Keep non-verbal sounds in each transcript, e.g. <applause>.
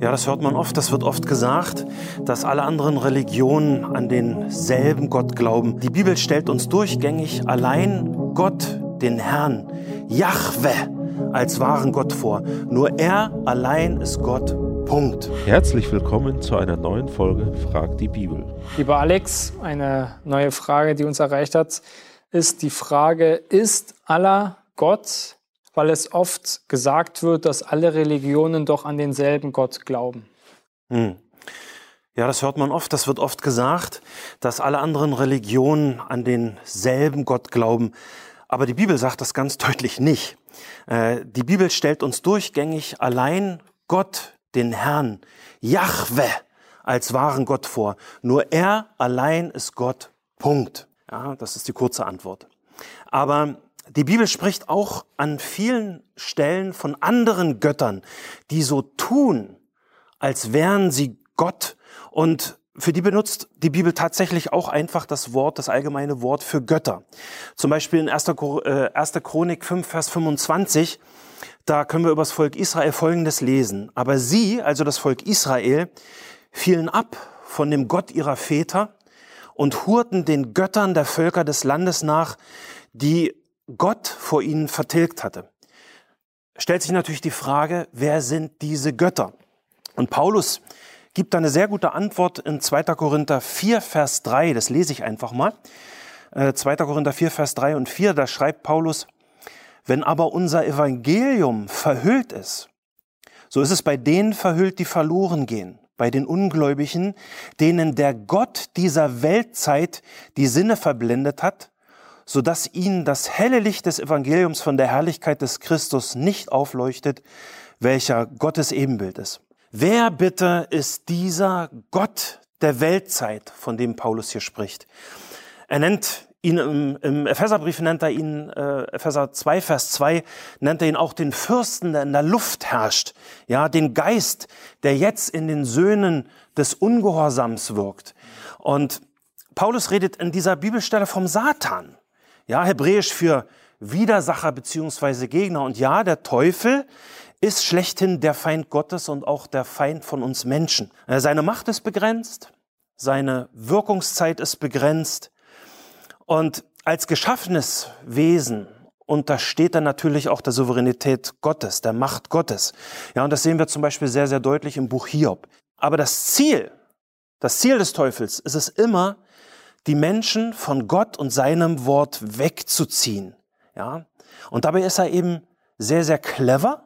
Ja, das hört man oft, das wird oft gesagt, dass alle anderen Religionen an denselben Gott glauben. Die Bibel stellt uns durchgängig allein Gott, den Herrn, Jahwe, als wahren Gott vor. Nur er allein ist Gott. Punkt. Herzlich willkommen zu einer neuen Folge Frag die Bibel. Lieber Alex, eine neue Frage, die uns erreicht hat, ist die Frage, ist Allah Gott? Weil es oft gesagt wird, dass alle Religionen doch an denselben Gott glauben. Hm. Ja, das hört man oft, das wird oft gesagt, dass alle anderen Religionen an denselben Gott glauben. Aber die Bibel sagt das ganz <laughs> deutlich nicht. Äh, die Bibel stellt uns durchgängig allein Gott, den Herrn, Jahwe, als wahren Gott vor. Nur er allein ist Gott. Punkt. Ja, das ist die kurze Antwort. Aber die Bibel spricht auch an vielen Stellen von anderen Göttern, die so tun, als wären sie Gott. Und für die benutzt die Bibel tatsächlich auch einfach das Wort, das allgemeine Wort für Götter. Zum Beispiel in 1. Äh, Chronik 5, Vers 25, da können wir über das Volk Israel Folgendes lesen. Aber sie, also das Volk Israel, fielen ab von dem Gott ihrer Väter und hurten den Göttern der Völker des Landes nach, die Gott vor ihnen vertilgt hatte. Stellt sich natürlich die Frage, wer sind diese Götter? Und Paulus gibt da eine sehr gute Antwort in 2. Korinther 4, Vers 3. Das lese ich einfach mal. 2. Äh, Korinther 4, Vers 3 und 4, da schreibt Paulus, wenn aber unser Evangelium verhüllt ist, so ist es bei denen verhüllt, die verloren gehen, bei den Ungläubigen, denen der Gott dieser Weltzeit die Sinne verblendet hat, so dass ihnen das helle Licht des Evangeliums von der Herrlichkeit des Christus nicht aufleuchtet, welcher Gottes Ebenbild ist. Wer bitte ist dieser Gott der Weltzeit, von dem Paulus hier spricht? Er nennt ihn im, im Epheserbrief nennt er ihn, äh, Epheser 2, Vers 2, nennt er ihn auch den Fürsten, der in der Luft herrscht. Ja, den Geist, der jetzt in den Söhnen des Ungehorsams wirkt. Und Paulus redet in dieser Bibelstelle vom Satan. Ja, hebräisch für Widersacher beziehungsweise Gegner. Und ja, der Teufel ist schlechthin der Feind Gottes und auch der Feind von uns Menschen. Äh, seine Macht ist begrenzt, seine Wirkungszeit ist begrenzt. Und als geschaffenes Wesen untersteht er natürlich auch der Souveränität Gottes, der Macht Gottes. Ja, und das sehen wir zum Beispiel sehr, sehr deutlich im Buch Hiob. Aber das Ziel, das Ziel des Teufels ist es immer, die Menschen von Gott und seinem Wort wegzuziehen. Ja? Und dabei ist er eben sehr, sehr clever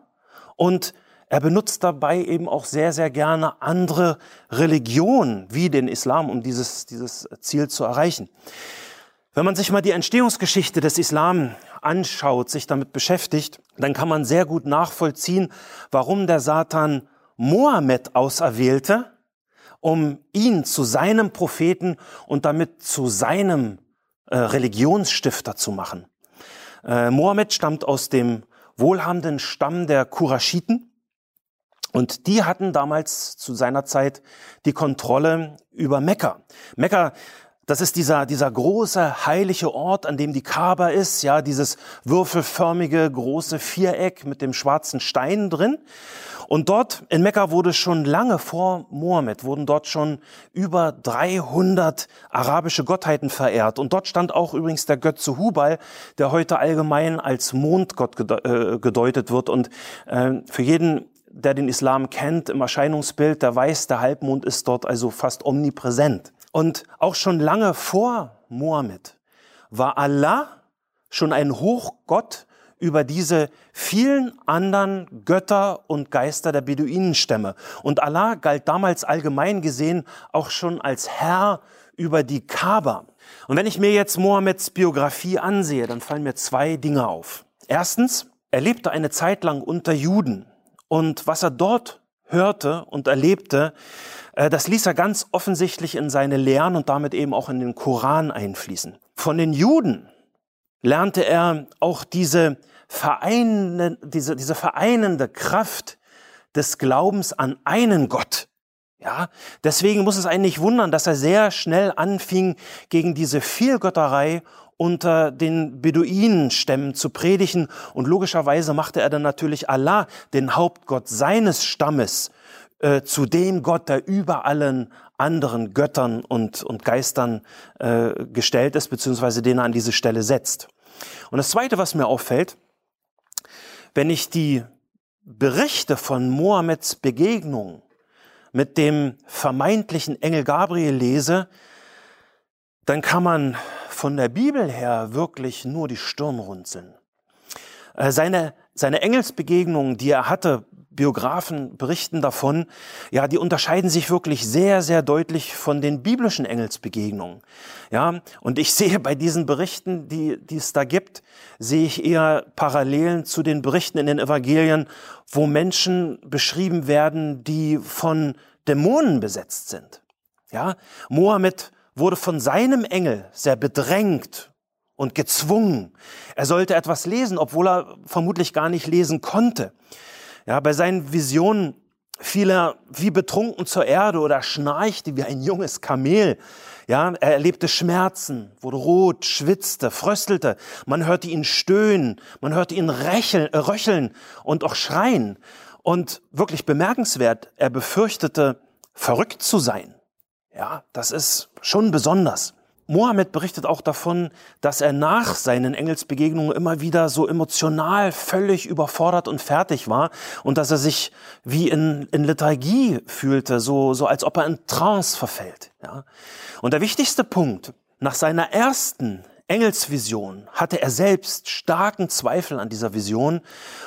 und er benutzt dabei eben auch sehr, sehr gerne andere Religionen wie den Islam, um dieses, dieses Ziel zu erreichen. Wenn man sich mal die Entstehungsgeschichte des Islam anschaut, sich damit beschäftigt, dann kann man sehr gut nachvollziehen, warum der Satan Mohammed auserwählte, um ihn zu seinem Propheten und damit zu seinem äh, Religionsstifter zu machen. Äh, Mohammed stammt aus dem wohlhabenden Stamm der Kuraschiten und die hatten damals zu seiner Zeit die Kontrolle über Mekka. Mekka das ist dieser, dieser große heilige Ort, an dem die Kaaba ist, ja, dieses würfelförmige große Viereck mit dem schwarzen Stein drin. Und dort in Mekka wurde schon lange vor Mohammed, wurden dort schon über 300 arabische Gottheiten verehrt. Und dort stand auch übrigens der Götze Hubal, der heute allgemein als Mondgott äh, gedeutet wird. Und äh, für jeden, der den Islam kennt, im Erscheinungsbild, der weiß, der Halbmond ist dort also fast omnipräsent. Und auch schon lange vor Mohammed war Allah schon ein Hochgott über diese vielen anderen Götter und Geister der Beduinenstämme. Und Allah galt damals allgemein gesehen auch schon als Herr über die Kaaba. Und wenn ich mir jetzt Mohammeds Biografie ansehe, dann fallen mir zwei Dinge auf. Erstens, er lebte eine Zeit lang unter Juden. Und was er dort hörte und erlebte, äh, das ließ er ganz offensichtlich in seine Lehren und damit eben auch in den Koran einfließen. Von den Juden lernte er auch diese vereinende, diese, diese vereinende Kraft des Glaubens an einen Gott. Ja, deswegen muss es einen nicht wundern, dass er sehr schnell anfing, gegen diese Vielgötterei unter den Beduinenstämmen zu predigen. Und logischerweise machte er dann natürlich Allah, den Hauptgott seines Stammes, äh, zu dem Gott, der über allen anderen Göttern und, und Geistern äh, gestellt ist, beziehungsweise den er an diese Stelle setzt. Und das Zweite, was mir auffällt, wenn ich die Berichte von Mohammeds Begegnung mit dem vermeintlichen Engel Gabriel lese, dann kann man von der Bibel her wirklich nur die Stirn runzeln. Äh, seine, seine Engelsbegegnungen, die er hatte, Biografen berichten davon, ja, die unterscheiden sich wirklich sehr, sehr deutlich von den biblischen Engelsbegegnungen. Ja, und ich <laughs> sehe bei diesen Berichten, die, die es da gibt, sehe ich eher Parallelen zu den Berichten in den Evangelien, wo Menschen beschrieben werden, die von Dämonen besetzt sind. Ja, Mohammed wurde von seinem Engel sehr bedrängt und gezwungen. Er sollte etwas lesen, obwohl er vermutlich gar nicht lesen konnte. Ja, bei seinen Visionen fiel er wie betrunken zur Erde oder schnarchte wie ein junges Kamel. Ja, er erlebte Schmerzen, wurde rot, schwitzte, fröstelte. Man hörte ihn stöhnen, man hörte ihn rächeln, äh, röcheln und auch schreien. Und wirklich bemerkenswert, er befürchtete, verrückt zu sein. Ja, das ist schon besonders. Mohammed berichtet auch davon, dass er nach seinen Engelsbegegnungen immer wieder so emotional völlig überfordert und fertig war und dass er sich wie in, in Lethargie fühlte, so, so als ob er in Trance verfällt. Ja. Und der wichtigste Punkt, nach seiner ersten Engelsvision hatte er selbst starken Zweifel an dieser Vision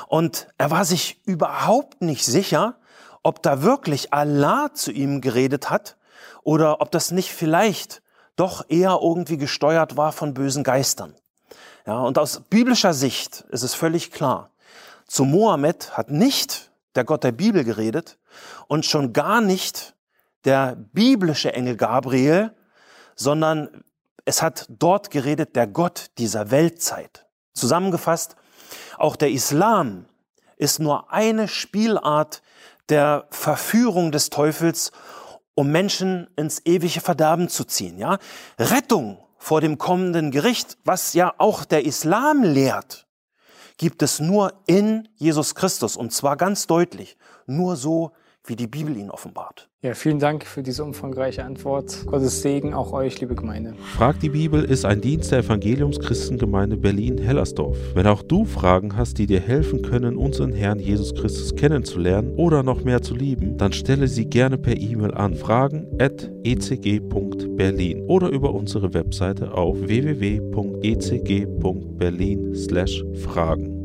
und er war sich überhaupt nicht sicher, ob da wirklich Allah zu ihm geredet hat oder ob das nicht vielleicht doch eher irgendwie gesteuert war von bösen Geistern. Ja, und aus biblischer Sicht ist es völlig klar, zu Mohammed hat nicht der Gott der Bibel geredet und schon gar nicht der biblische Engel Gabriel, sondern es hat dort geredet der Gott dieser Weltzeit. Zusammengefasst, auch der Islam ist nur eine Spielart der Verführung des Teufels um Menschen ins ewige Verderben zu ziehen. Ja? Rettung vor dem kommenden Gericht, was ja auch der Islam lehrt, gibt es nur in Jesus Christus und zwar ganz deutlich, nur so, wie die Bibel ihn offenbart. Ja, vielen Dank für diese umfangreiche Antwort. Gottes Segen auch euch, liebe Gemeinde. Frag die Bibel ist ein Dienst der Evangeliumschristengemeinde Berlin-Hellersdorf. Wenn auch du Fragen hast, die dir helfen können, unseren Herrn Jesus Christus kennenzulernen oder noch mehr zu lieben, dann stelle sie gerne per E-Mail an fragen.ecg.berlin oder über unsere Webseite auf www.ecg.berlin/fragen.